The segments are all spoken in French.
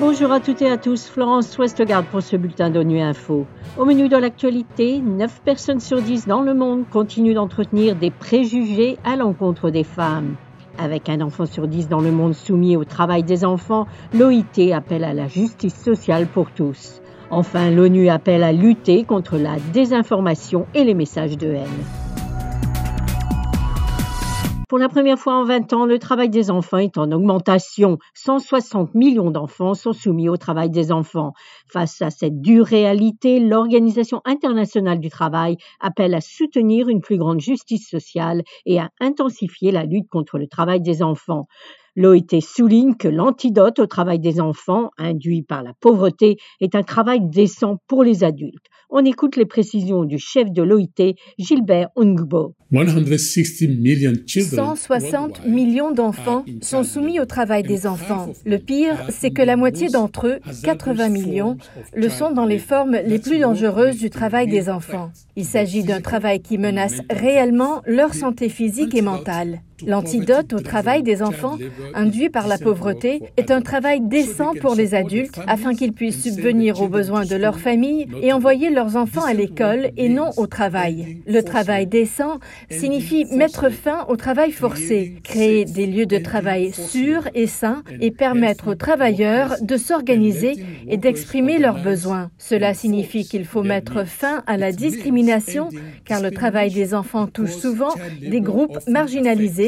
Bonjour à toutes et à tous, Florence Westgard pour ce bulletin d'ONU Info. Au menu de l'actualité, 9 personnes sur 10 dans le monde continuent d'entretenir des préjugés à l'encontre des femmes. Avec un enfant sur 10 dans le monde soumis au travail des enfants, l'OIT appelle à la justice sociale pour tous. Enfin, l'ONU appelle à lutter contre la désinformation et les messages de haine. Pour la première fois en 20 ans, le travail des enfants est en augmentation. 160 millions d'enfants sont soumis au travail des enfants. Face à cette dure réalité, l'Organisation internationale du travail appelle à soutenir une plus grande justice sociale et à intensifier la lutte contre le travail des enfants. L'OIT souligne que l'antidote au travail des enfants, induit par la pauvreté, est un travail décent pour les adultes. On écoute les précisions du chef de l'OIT, Gilbert Ungbo. 160 millions d'enfants sont soumis au travail des enfants. Le pire, c'est que la moitié d'entre eux, 80 millions, le sont dans les formes les plus dangereuses du travail des enfants. Il s'agit d'un travail qui menace réellement leur santé physique et mentale. L'antidote au travail des enfants induit par la pauvreté est un travail décent pour les adultes afin qu'ils puissent subvenir aux besoins de leur famille et envoyer leurs enfants à l'école et non au travail. Le travail décent signifie mettre fin au travail forcé, créer des lieux de travail sûrs et sains et permettre aux travailleurs de s'organiser et d'exprimer leurs besoins. Cela signifie qu'il faut mettre fin à la discrimination car le travail des enfants touche souvent des groupes marginalisés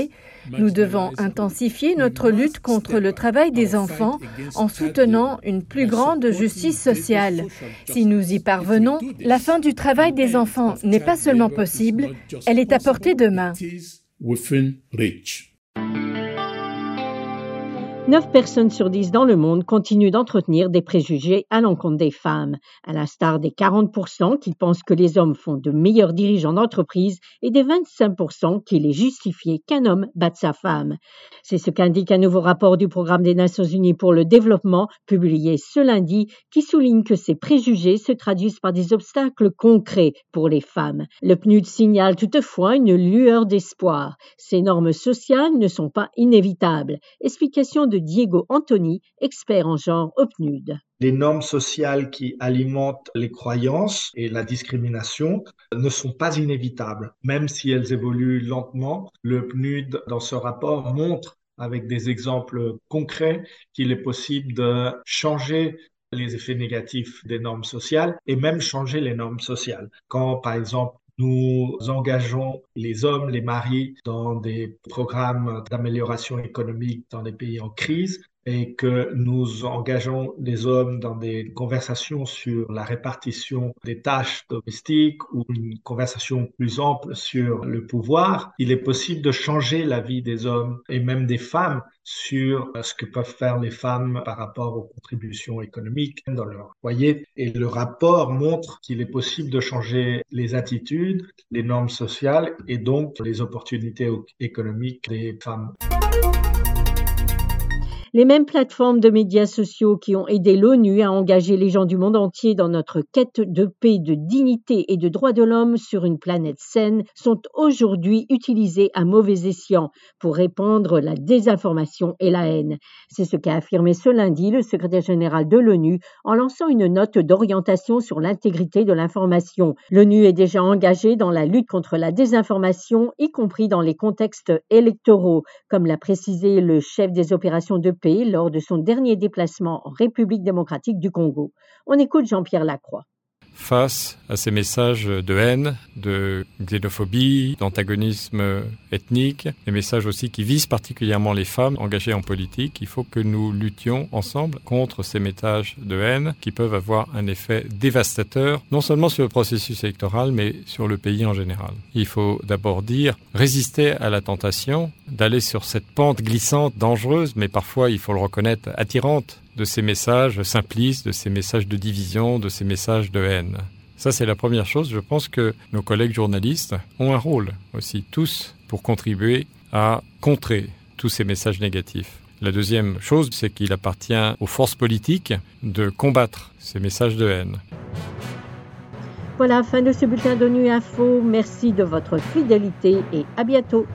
nous devons intensifier notre lutte contre le travail des enfants en soutenant une plus grande justice sociale. Si nous y parvenons, la fin du travail des enfants n'est pas seulement possible, elle est à portée de main. 9 personnes sur 10 dans le monde continuent d'entretenir des préjugés à l'encontre des femmes, à l'instar des 40% qui pensent que les hommes font de meilleurs dirigeants d'entreprise et des 25% qu'il est justifié qu'un homme batte sa femme. C'est ce qu'indique un nouveau rapport du Programme des Nations Unies pour le développement publié ce lundi qui souligne que ces préjugés se traduisent par des obstacles concrets pour les femmes. Le PNUD signale toutefois une lueur d'espoir. Ces normes sociales ne sont pas inévitables. Explication de Diego Antoni, expert en genre au PNUD. Les normes sociales qui alimentent les croyances et la discrimination ne sont pas inévitables, même si elles évoluent lentement. Le PNUD, dans ce rapport, montre avec des exemples concrets qu'il est possible de changer les effets négatifs des normes sociales et même changer les normes sociales. Quand, par exemple, nous engageons les hommes, les maris dans des programmes d'amélioration économique dans des pays en crise et que nous engageons les hommes dans des conversations sur la répartition des tâches domestiques ou une conversation plus ample sur le pouvoir, il est possible de changer la vie des hommes et même des femmes sur ce que peuvent faire les femmes par rapport aux contributions économiques dans leur foyer. Et le rapport montre qu'il est possible de changer les attitudes, les normes sociales et donc les opportunités économiques des femmes. Les mêmes plateformes de médias sociaux qui ont aidé l'ONU à engager les gens du monde entier dans notre quête de paix, de dignité et de droits de l'homme sur une planète saine sont aujourd'hui utilisées à mauvais escient pour répandre la désinformation et la haine. C'est ce qu'a affirmé ce lundi le secrétaire général de l'ONU en lançant une note d'orientation sur l'intégrité de l'information. L'ONU est déjà engagée dans la lutte contre la désinformation, y compris dans les contextes électoraux, comme l'a précisé le chef des opérations de lors de son dernier déplacement en République démocratique du Congo. On écoute Jean-Pierre Lacroix face à ces messages de haine, de xénophobie, d'antagonisme ethnique, des messages aussi qui visent particulièrement les femmes engagées en politique. Il faut que nous luttions ensemble contre ces messages de haine qui peuvent avoir un effet dévastateur, non seulement sur le processus électoral, mais sur le pays en général. Il faut d'abord dire résister à la tentation d'aller sur cette pente glissante, dangereuse, mais parfois, il faut le reconnaître, attirante de ces messages simplistes, de ces messages de division, de ces messages de haine. Ça, c'est la première chose. Je pense que nos collègues journalistes ont un rôle aussi, tous, pour contribuer à contrer tous ces messages négatifs. La deuxième chose, c'est qu'il appartient aux forces politiques de combattre ces messages de haine. Voilà, fin de ce bulletin d'ONU Info. Merci de votre fidélité et à bientôt.